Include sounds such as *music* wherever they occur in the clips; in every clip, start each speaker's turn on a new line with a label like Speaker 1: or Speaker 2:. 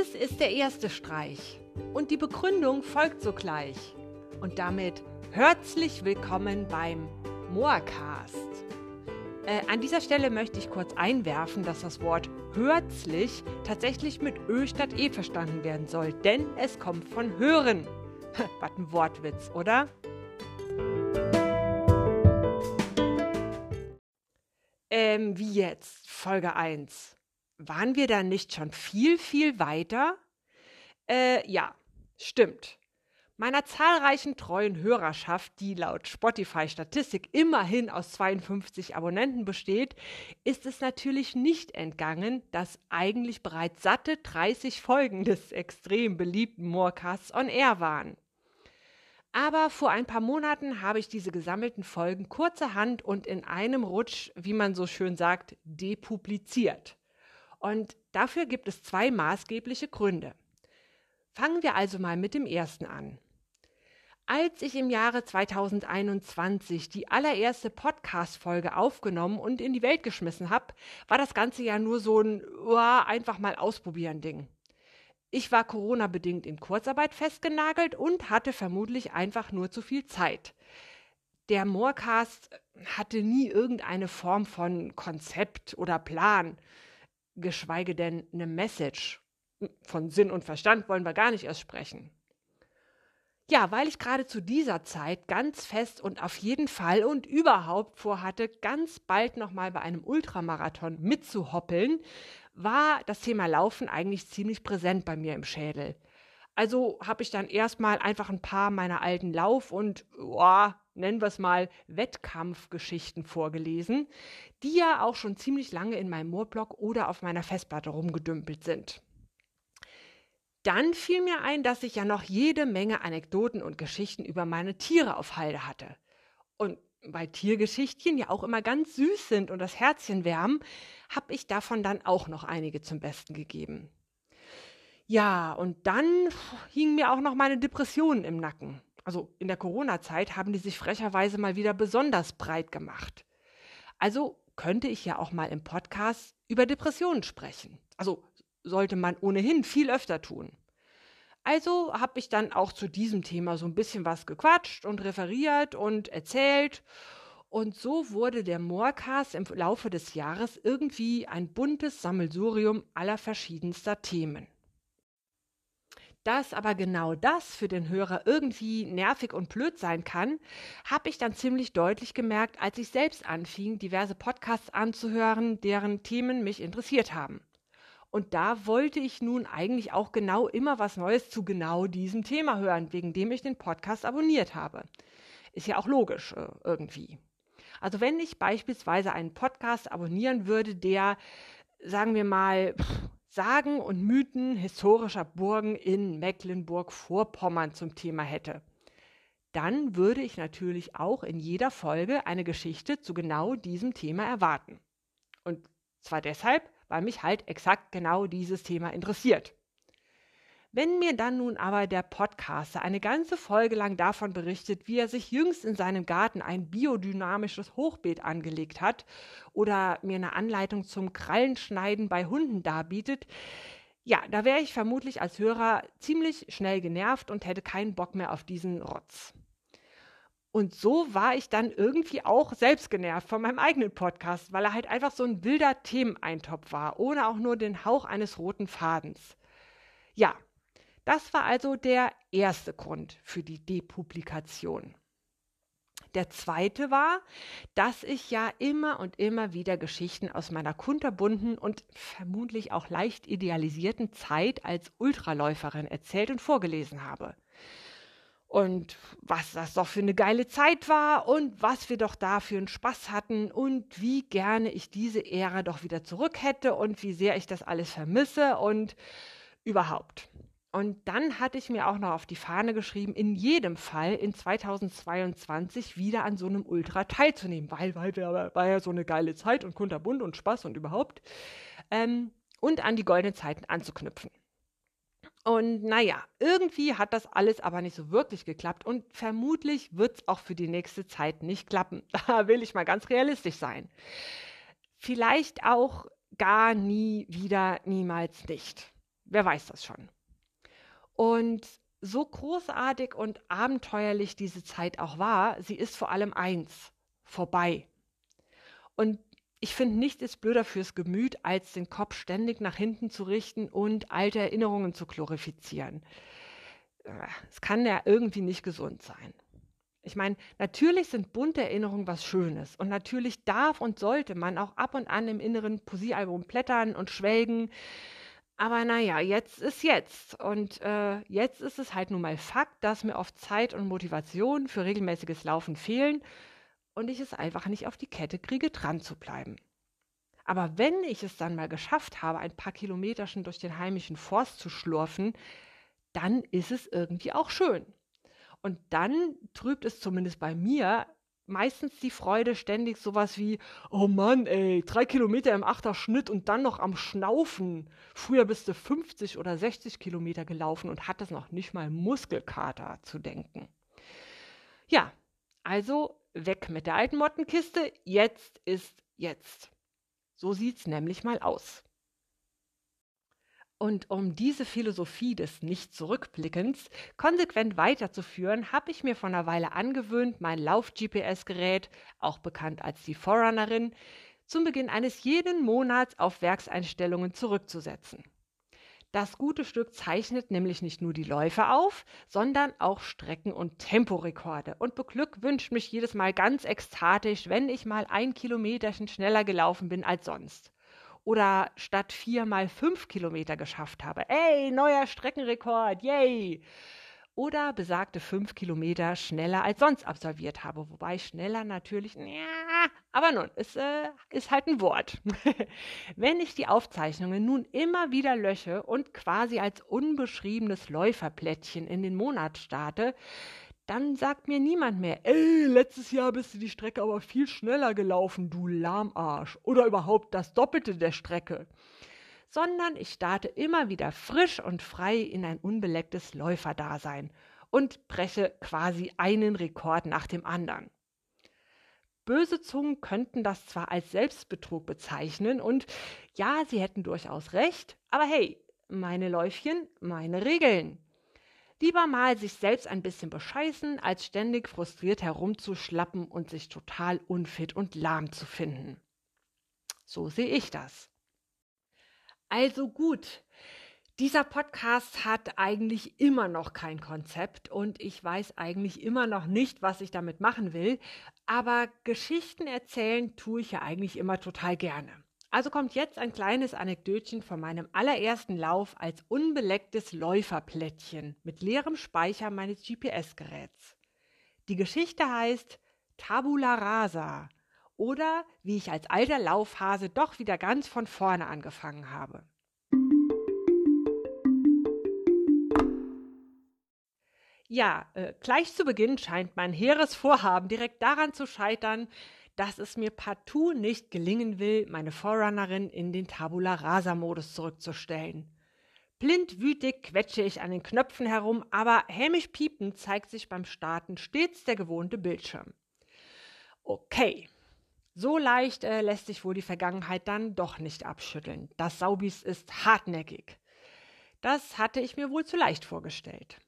Speaker 1: Dieses ist der erste Streich und die Begründung folgt sogleich. Und damit herzlich willkommen beim Moorcast. Äh, an dieser Stelle möchte ich kurz einwerfen, dass das Wort herzlich tatsächlich mit Ö statt E verstanden werden soll, denn es kommt von hören. Was ein Wortwitz, oder? Ähm, wie jetzt? Folge 1. Waren wir da nicht schon viel, viel weiter? Äh, ja, stimmt. Meiner zahlreichen treuen Hörerschaft, die laut Spotify-Statistik immerhin aus 52 Abonnenten besteht, ist es natürlich nicht entgangen, dass eigentlich bereits satte 30 Folgen des extrem beliebten Morecasts on Air waren. Aber vor ein paar Monaten habe ich diese gesammelten Folgen kurzerhand und in einem Rutsch, wie man so schön sagt, depubliziert. Und dafür gibt es zwei maßgebliche Gründe. Fangen wir also mal mit dem ersten an. Als ich im Jahre 2021 die allererste Podcast-Folge aufgenommen und in die Welt geschmissen habe, war das Ganze ja nur so ein oh, einfach mal ausprobieren Ding. Ich war Corona-bedingt in Kurzarbeit festgenagelt und hatte vermutlich einfach nur zu viel Zeit. Der Moorcast hatte nie irgendeine Form von Konzept oder Plan, geschweige denn eine Message. Von Sinn und Verstand wollen wir gar nicht erst sprechen. Ja, weil ich gerade zu dieser Zeit ganz fest und auf jeden Fall und überhaupt vorhatte, ganz bald nochmal bei einem Ultramarathon mitzuhoppeln, war das Thema Laufen eigentlich ziemlich präsent bei mir im Schädel. Also habe ich dann erstmal einfach ein paar meiner alten Lauf- und, oh, nennen wir es mal, Wettkampfgeschichten vorgelesen, die ja auch schon ziemlich lange in meinem Moorblog oder auf meiner Festplatte rumgedümpelt sind. Dann fiel mir ein, dass ich ja noch jede Menge Anekdoten und Geschichten über meine Tiere auf Halde hatte. Und weil Tiergeschichtchen ja auch immer ganz süß sind und das Herzchen wärmen, habe ich davon dann auch noch einige zum Besten gegeben. Ja, und dann hingen mir auch noch meine Depressionen im Nacken. Also in der Corona-Zeit haben die sich frecherweise mal wieder besonders breit gemacht. Also könnte ich ja auch mal im Podcast über Depressionen sprechen. Also sollte man ohnehin viel öfter tun. Also habe ich dann auch zu diesem Thema so ein bisschen was gequatscht und referiert und erzählt. Und so wurde der Moorcast im Laufe des Jahres irgendwie ein buntes Sammelsurium aller verschiedenster Themen. Dass aber genau das für den Hörer irgendwie nervig und blöd sein kann, habe ich dann ziemlich deutlich gemerkt, als ich selbst anfing, diverse Podcasts anzuhören, deren Themen mich interessiert haben. Und da wollte ich nun eigentlich auch genau immer was Neues zu genau diesem Thema hören, wegen dem ich den Podcast abonniert habe. Ist ja auch logisch äh, irgendwie. Also wenn ich beispielsweise einen Podcast abonnieren würde, der, sagen wir mal, Sagen und Mythen historischer Burgen in Mecklenburg-Vorpommern zum Thema hätte, dann würde ich natürlich auch in jeder Folge eine Geschichte zu genau diesem Thema erwarten. Und zwar deshalb, weil mich halt exakt genau dieses Thema interessiert. Wenn mir dann nun aber der Podcaster eine ganze Folge lang davon berichtet, wie er sich jüngst in seinem Garten ein biodynamisches Hochbeet angelegt hat oder mir eine Anleitung zum Krallenschneiden bei Hunden darbietet, ja, da wäre ich vermutlich als Hörer ziemlich schnell genervt und hätte keinen Bock mehr auf diesen Rotz. Und so war ich dann irgendwie auch selbst genervt von meinem eigenen Podcast, weil er halt einfach so ein wilder Themeneintopf war, ohne auch nur den Hauch eines roten Fadens. Ja, das war also der erste Grund für die Depublikation. Der zweite war, dass ich ja immer und immer wieder Geschichten aus meiner kunterbunten und vermutlich auch leicht idealisierten Zeit als Ultraläuferin erzählt und vorgelesen habe und was das doch für eine geile Zeit war und was wir doch da für einen Spaß hatten und wie gerne ich diese Ära doch wieder zurück hätte und wie sehr ich das alles vermisse und überhaupt. Und dann hatte ich mir auch noch auf die Fahne geschrieben, in jedem Fall in 2022 wieder an so einem Ultra teilzunehmen, weil, weil war ja so eine geile Zeit und kunterbunt und Spaß und überhaupt. Ähm, und an die goldenen Zeiten anzuknüpfen. Und naja, irgendwie hat das alles aber nicht so wirklich geklappt und vermutlich wird es auch für die nächste Zeit nicht klappen. *laughs* Da will ich mal ganz realistisch sein. Vielleicht auch gar nie wieder, niemals nicht. wer weiß das schon. Und so großartig und abenteuerlich diese Zeit auch war, sie ist vor allem eins, vorbei. Und ich finde, nichts ist blöder fürs Gemüt, als den Kopf ständig nach hinten zu richten und alte Erinnerungen zu glorifizieren. Es kann ja irgendwie nicht gesund sein. Ich meine, natürlich sind bunte Erinnerungen was Schönes und natürlich darf und sollte man auch ab und an im inneren Poesiealbum blättern und schwelgen. Aber naja, jetzt ist jetzt. Und äh, jetzt ist es halt nun mal Fakt, dass mir oft Zeit und Motivation für regelmäßiges Laufen fehlen und ich es einfach nicht auf die Kette kriege, dran zu bleiben. Aber wenn ich es dann mal geschafft habe, ein paar Kilometer schon durch den heimischen Forst zu schlurfen, dann ist es irgendwie auch schön. Und dann trübt es zumindest bei mir meistens die Freude ständig sowas wie, oh Mann, ey, drei Kilometer im Achterschnitt und dann noch am Schnaufen. Früher bist du 50 oder 60 Kilometer gelaufen und hattest noch nicht mal Muskelkater zu denken. Ja, also weg mit der alten Mottenkiste, jetzt ist jetzt. So sieht's nämlich mal aus. Und um diese Philosophie des Nicht-Zurückblickens konsequent weiterzuführen, habe ich mir vor einer Weile angewöhnt, mein Lauf-GPS-Gerät, auch bekannt als die Forerunnerin, zum Beginn eines jeden Monats auf Werkseinstellungen zurückzusetzen. Das gute Stück zeichnet nämlich nicht nur die Läufe auf, sondern auch Strecken- und Temporekorde und beglückwünscht mich jedes Mal ganz ekstatisch, wenn ich mal ein Kilometerchen schneller gelaufen bin als sonst oder statt vier mal fünf Kilometer geschafft habe. Ey, neuer Streckenrekord, yay! Oder besagte fünf Kilometer schneller als sonst absolviert habe. Wobei schneller natürlich, ja, aber nun, es äh, ist halt ein Wort. *laughs* Wenn ich die Aufzeichnungen nun immer wieder lösche und quasi als unbeschriebenes Läuferplättchen in den Monat starte, dann sagt mir niemand mehr, ey, letztes Jahr bist du die Strecke aber viel schneller gelaufen, du Lahmarsch. Oder überhaupt das Doppelte der Strecke. Sondern ich starte immer wieder frisch und frei in ein unbelecktes Läuferdasein und breche quasi einen Rekord nach dem anderen. Böse Zungen könnten das zwar als Selbstbetrug bezeichnen und ja, sie hätten durchaus recht, aber hey, meine Läufchen, meine Regeln. Lieber mal sich selbst ein bisschen bescheißen, als ständig frustriert herumzuschlappen und sich total unfit und lahm zu finden. So sehe ich das. Also gut, dieser Podcast hat eigentlich immer noch kein Konzept und ich weiß eigentlich immer noch nicht, was ich damit machen will, aber Geschichten erzählen tue ich ja eigentlich immer total gerne. Also kommt jetzt ein kleines Anekdötchen von meinem allerersten Lauf als unbelecktes Läuferplättchen mit leerem Speicher meines GPS-Geräts. Die Geschichte heißt Tabula Rasa oder wie ich als alter Laufhase doch wieder ganz von vorne angefangen habe. Ja, äh, gleich zu Beginn scheint mein hehres Vorhaben direkt daran zu scheitern, dass es mir partout nicht gelingen will, meine Forerunnerin in den Tabula Rasa-Modus zurückzustellen. Blindwütig quetsche ich an den Knöpfen herum, aber hämisch piepend zeigt sich beim Starten stets der gewohnte Bildschirm. Okay, so leicht äh, lässt sich wohl die Vergangenheit dann doch nicht abschütteln. Das Saubis ist hartnäckig. Das hatte ich mir wohl zu leicht vorgestellt.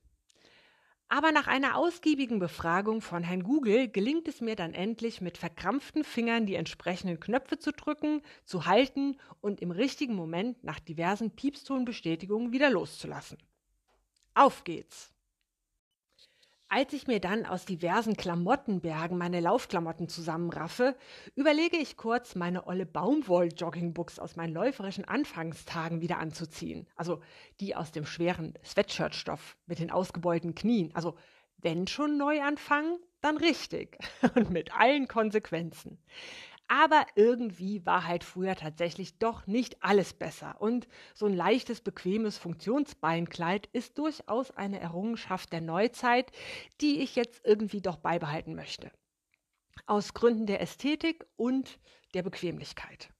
Speaker 1: Aber nach einer ausgiebigen Befragung von Herrn Google gelingt es mir dann endlich, mit verkrampften Fingern die entsprechenden Knöpfe zu drücken, zu halten und im richtigen Moment nach diversen Piepstonbestätigungen wieder loszulassen. Auf geht's! Als ich mir dann aus diversen Klamottenbergen meine Laufklamotten zusammenraffe, überlege ich kurz, meine olle Baumwoll-Joggingbuchs aus meinen läuferischen Anfangstagen wieder anzuziehen. Also die aus dem schweren Sweatshirtstoff mit den ausgebeulten Knien. Also wenn schon neu anfangen, dann richtig *laughs* und mit allen Konsequenzen. Aber irgendwie war halt früher tatsächlich doch nicht alles besser. Und so ein leichtes, bequemes Funktionsbeinkleid ist durchaus eine Errungenschaft der Neuzeit, die ich jetzt irgendwie doch beibehalten möchte. Aus Gründen der Ästhetik und der Bequemlichkeit.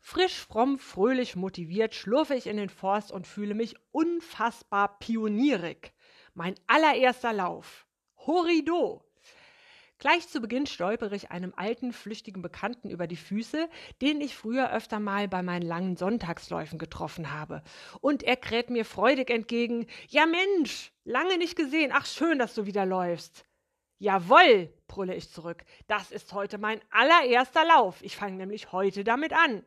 Speaker 1: Frisch, fromm, fröhlich, motiviert schlurfe ich in den Forst und fühle mich unfassbar pionierig. Mein allererster Lauf. Horido! Gleich zu Beginn stolpere ich einem alten, flüchtigen Bekannten über die Füße, den ich früher öfter mal bei meinen langen Sonntagsläufen getroffen habe. Und er kräht mir freudig entgegen: Ja, Mensch, lange nicht gesehen. Ach, schön, dass du wieder läufst. Jawoll, brülle ich zurück. Das ist heute mein allererster Lauf. Ich fange nämlich heute damit an.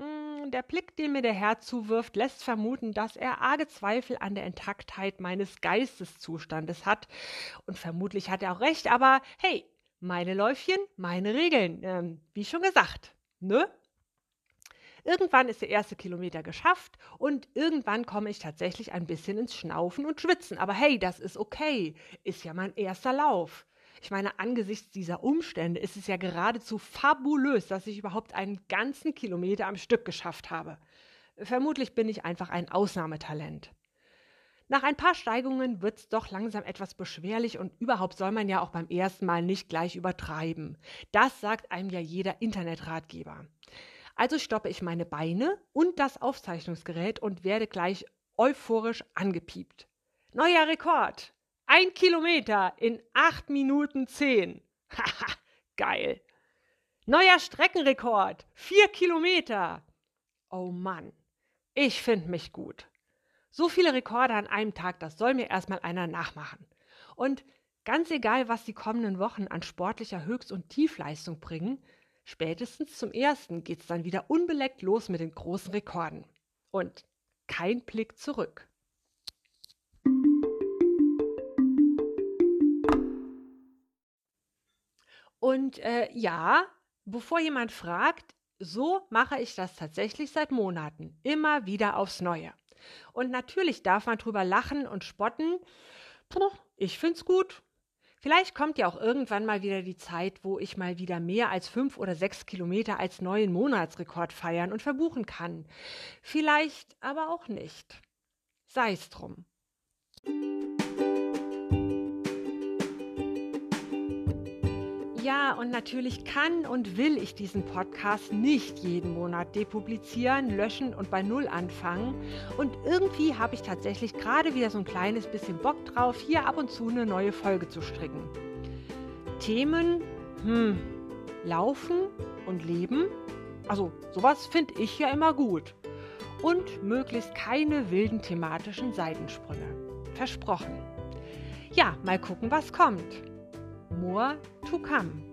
Speaker 1: Hm, der Blick, den mir der Herr zuwirft, lässt vermuten, dass er arge Zweifel an der Intaktheit meines Geisteszustandes hat. Und vermutlich hat er auch recht, aber hey, meine Läufchen, meine Regeln. Ähm, wie schon gesagt, ne? Irgendwann ist der erste Kilometer geschafft und irgendwann komme ich tatsächlich ein bisschen ins Schnaufen und Schwitzen. Aber hey, das ist okay. Ist ja mein erster Lauf. Ich meine, angesichts dieser Umstände ist es ja geradezu fabulös, dass ich überhaupt einen ganzen Kilometer am Stück geschafft habe. Vermutlich bin ich einfach ein Ausnahmetalent. Nach ein paar Steigungen wird es doch langsam etwas beschwerlich und überhaupt soll man ja auch beim ersten Mal nicht gleich übertreiben. Das sagt einem ja jeder Internetratgeber. Also stoppe ich meine Beine und das Aufzeichnungsgerät und werde gleich euphorisch angepiept. Neuer Rekord! Ein Kilometer in acht Minuten zehn. Haha, geil. Neuer Streckenrekord. Vier Kilometer. Oh Mann, ich finde mich gut. So viele Rekorde an einem Tag, das soll mir erstmal einer nachmachen. Und ganz egal, was die kommenden Wochen an sportlicher Höchst- und Tiefleistung bringen, spätestens zum ersten geht's dann wieder unbeleckt los mit den großen Rekorden. Und kein Blick zurück. Und äh, ja, bevor jemand fragt, so mache ich das tatsächlich seit Monaten, immer wieder aufs Neue. Und natürlich darf man drüber lachen und spotten. Puh, ich find's gut. Vielleicht kommt ja auch irgendwann mal wieder die Zeit, wo ich mal wieder mehr als fünf oder sechs Kilometer als neuen Monatsrekord feiern und verbuchen kann. Vielleicht aber auch nicht. Sei's drum. Ja, und natürlich kann und will ich diesen Podcast nicht jeden Monat depublizieren, löschen und bei Null anfangen. Und irgendwie habe ich tatsächlich gerade wieder so ein kleines bisschen Bock drauf, hier ab und zu eine neue Folge zu stricken. Themen, hm, Laufen und Leben. Also sowas finde ich ja immer gut. Und möglichst keine wilden thematischen Seitensprünge. Versprochen. Ja, mal gucken, was kommt more to come.